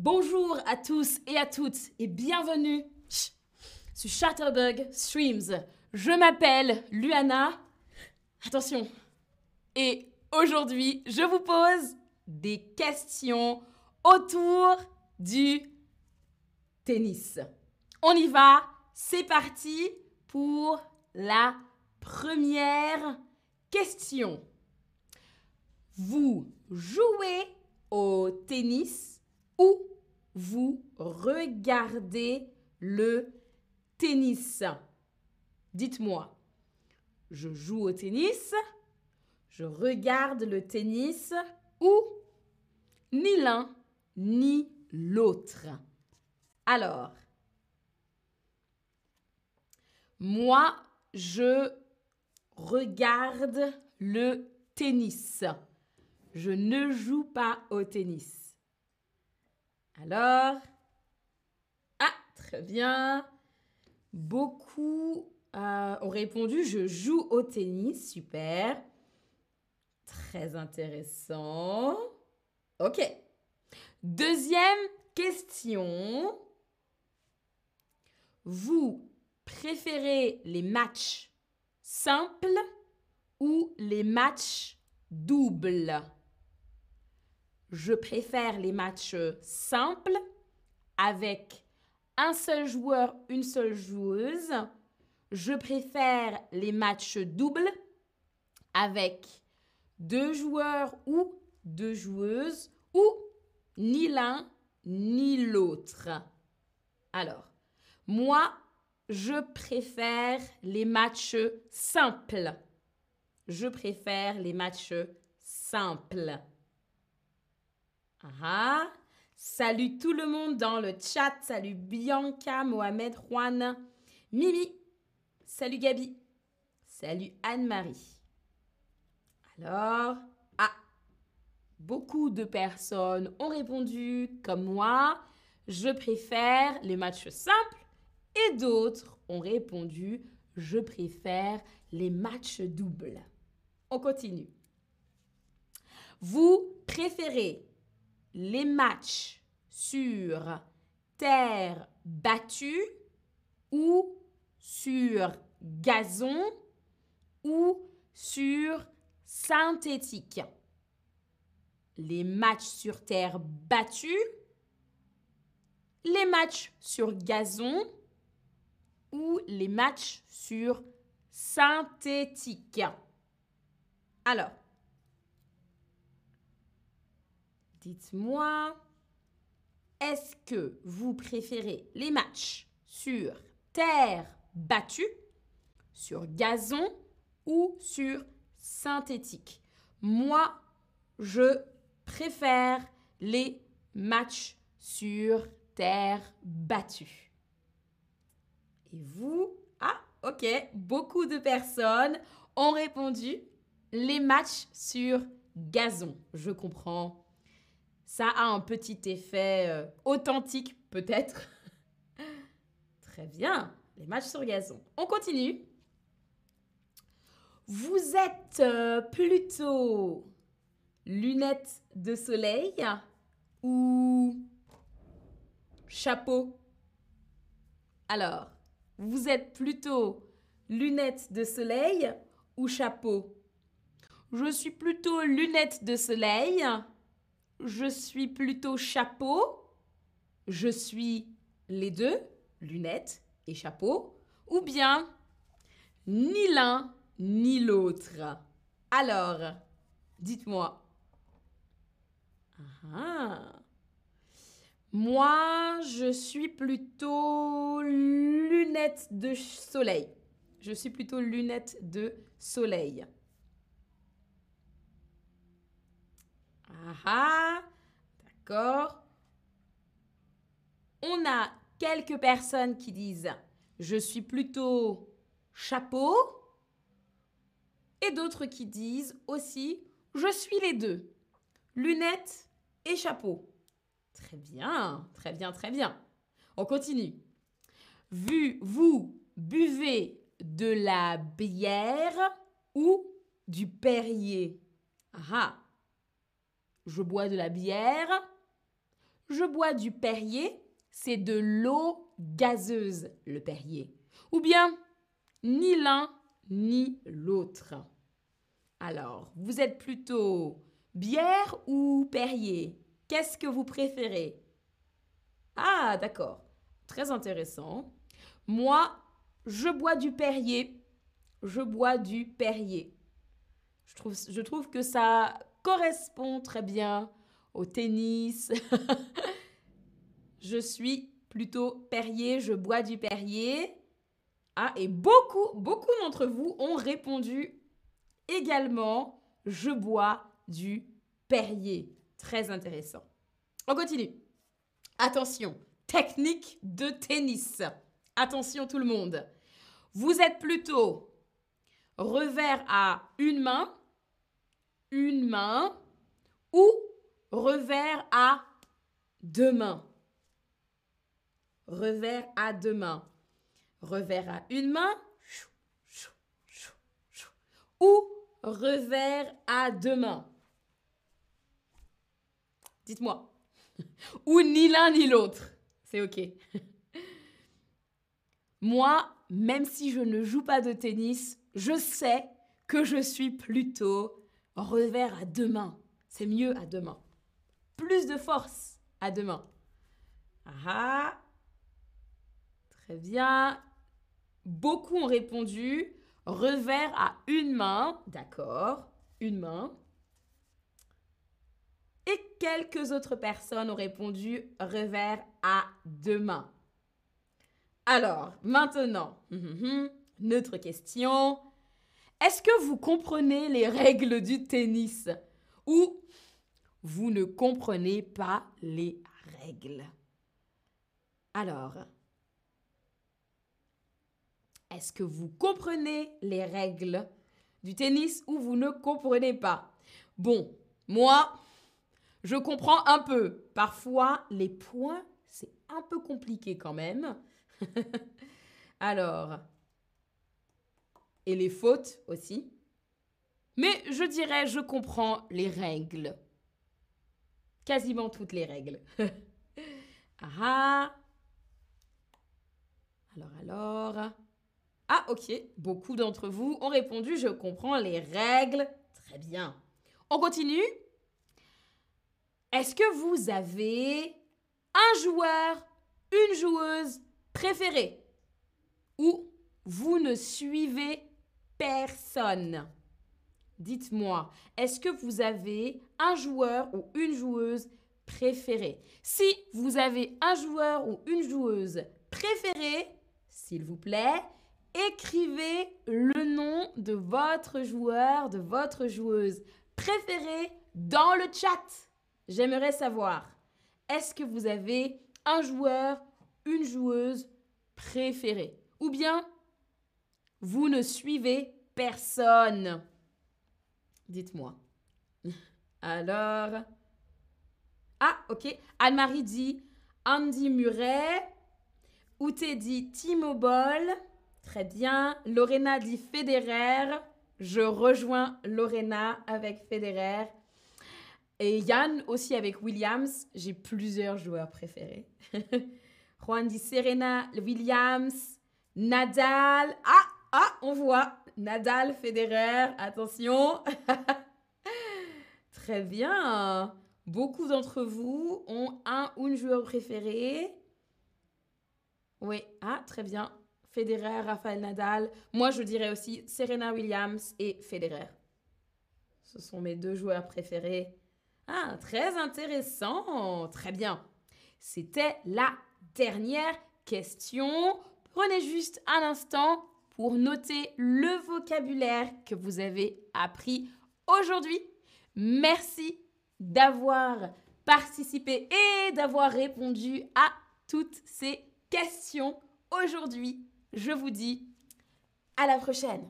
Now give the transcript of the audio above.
Bonjour à tous et à toutes et bienvenue sur Chatterbug Streams. Je m'appelle Luana. Attention. Et aujourd'hui, je vous pose des questions autour du tennis. On y va. C'est parti pour la première question. Vous jouez au tennis ou vous regardez le tennis Dites-moi, je joue au tennis, je regarde le tennis ou ni l'un ni l'autre. Alors, moi, je regarde le tennis. Je ne joue pas au tennis. Alors, ah, très bien. Beaucoup euh, ont répondu je joue au tennis. Super. Très intéressant. Ok. Deuxième question. Vous préférez les matchs simples ou les matchs doubles? Je préfère les matchs simples avec un seul joueur, une seule joueuse. Je préfère les matchs doubles avec deux joueurs ou deux joueuses ou ni l'un ni l'autre. Alors, moi, je préfère les matchs simples. Je préfère les matchs simples. Ah, salut tout le monde dans le chat. Salut Bianca, Mohamed, Juan, Mimi. Salut Gabi. Salut Anne-Marie. Alors, ah, beaucoup de personnes ont répondu comme moi. Je préfère les matchs simples et d'autres ont répondu je préfère les matchs doubles. On continue. Vous préférez les matchs sur terre battue ou sur gazon ou sur synthétique. Les matchs sur terre battue, les matchs sur gazon ou les matchs sur synthétique. Alors, dites-moi, est-ce que vous préférez les matchs sur terre battue, sur gazon ou sur synthétique? Moi, je préfère les matchs sur terre battue. Et vous? Ah, ok, beaucoup de personnes ont répondu les matchs sur gazon. Je comprends. Ça a un petit effet euh, authentique, peut-être. Très bien, les matchs sur gazon. On continue. Vous êtes euh, plutôt lunettes de soleil ou chapeau? Alors, vous êtes plutôt lunettes de soleil ou chapeau? Je suis plutôt lunettes de soleil. Je suis plutôt chapeau. Je suis les deux, lunettes et chapeau. Ou bien ni l'un ni l'autre. Alors, dites-moi. Moi, je suis plutôt lunettes de soleil. Je suis plutôt lunettes de soleil. Ah, On a quelques personnes qui disent je suis plutôt chapeau et d'autres qui disent aussi je suis les deux, lunettes et chapeau. Très bien, très bien, très bien. On continue. Vu, vous buvez de la bière ou du Perrier? Ah, je bois de la bière, je bois du Perrier, c'est de l'eau gazeuse, le Perrier. Ou bien, ni l'un ni l'autre. Alors, vous êtes plutôt bière ou Perrier? Qu'est-ce que vous préférez? Ah, d'accord. Très intéressant. Moi, je bois du Perrier. Je bois du Perrier. Je trouve, que ça correspond très bien tennis. je suis plutôt Perrier, je bois du Perrier. Ah, et beaucoup, beaucoup d'entre vous ont répondu également, je bois du Perrier. Très intéressant. On continue. Attention, technique de tennis. Attention tout le monde. Vous êtes plutôt revers à une main, une main ou revers à deux mains. Revers à deux mains. Revers à une main ou revers à deux mains. Dites-moi. ou ni l'un ni l'autre. C'est OK. Moi, même si je ne joue pas de tennis, je sais que je suis plutôt revers à deux mains. C'est mieux à deux mains. Plus de force à deux mains. Ah, très bien. Beaucoup ont répondu revers à une main. D'accord, une main. Et quelques autres personnes ont répondu revers à deux mains. Alors, maintenant, notre question. Est-ce que vous comprenez les règles du tennis? Ou vous ne comprenez pas les règles Alors, est-ce que vous comprenez les règles du tennis ou vous ne comprenez pas? Bon, moi, je comprends un peu. Parfois, les points, c'est un peu compliqué quand même. Alors, et les fautes aussi. Mais je dirais, je comprends les règles. Quasiment toutes les règles. ah. Alors, alors. Ah, ok. Beaucoup d'entre vous ont répondu, je comprends les règles. Très bien. On continue. Est-ce que vous avez un joueur, une joueuse préférée? Ou vous ne suivez personne? Dites-moi, est-ce que vous avez un joueur ou une joueuse préférée? Si vous avez un joueur ou une joueuse préférée, s'il vous plaît, écrivez le nom de votre joueur, de votre joueuse préférée dans le chat. J'aimerais savoir, est-ce que vous avez un joueur, une joueuse préférée? Ou bien, vous ne suivez personne? Dites-moi. Alors. Ah, ok. Anne-Marie dit Andy Murray. Outé dit Timo Boll. Très bien. Lorena dit Federer. Je rejoins Lorena avec Federer. Et Yann aussi avec Williams. J'ai plusieurs joueurs préférés. Juan dit Serena Williams. Nadal. Ah, ah, on voit. Nadal, Federer, attention. Très bien. Beaucoup d'entre vous ont un ou une joueur préféré. Oui, ah, très bien. Federer, Rafael Nadal. Moi, je dirais aussi Serena Williams et Federer. Ce sont mes deux joueurs préférés. Ah, très intéressant. Très bien. C'était la dernière question. Prenez juste un instant pour noter le vocabulaire que vous avez appris aujourd'hui. Merci d'avoir participé et d'avoir répondu à toutes ces questions aujourd'hui. Je vous dis à la prochaine.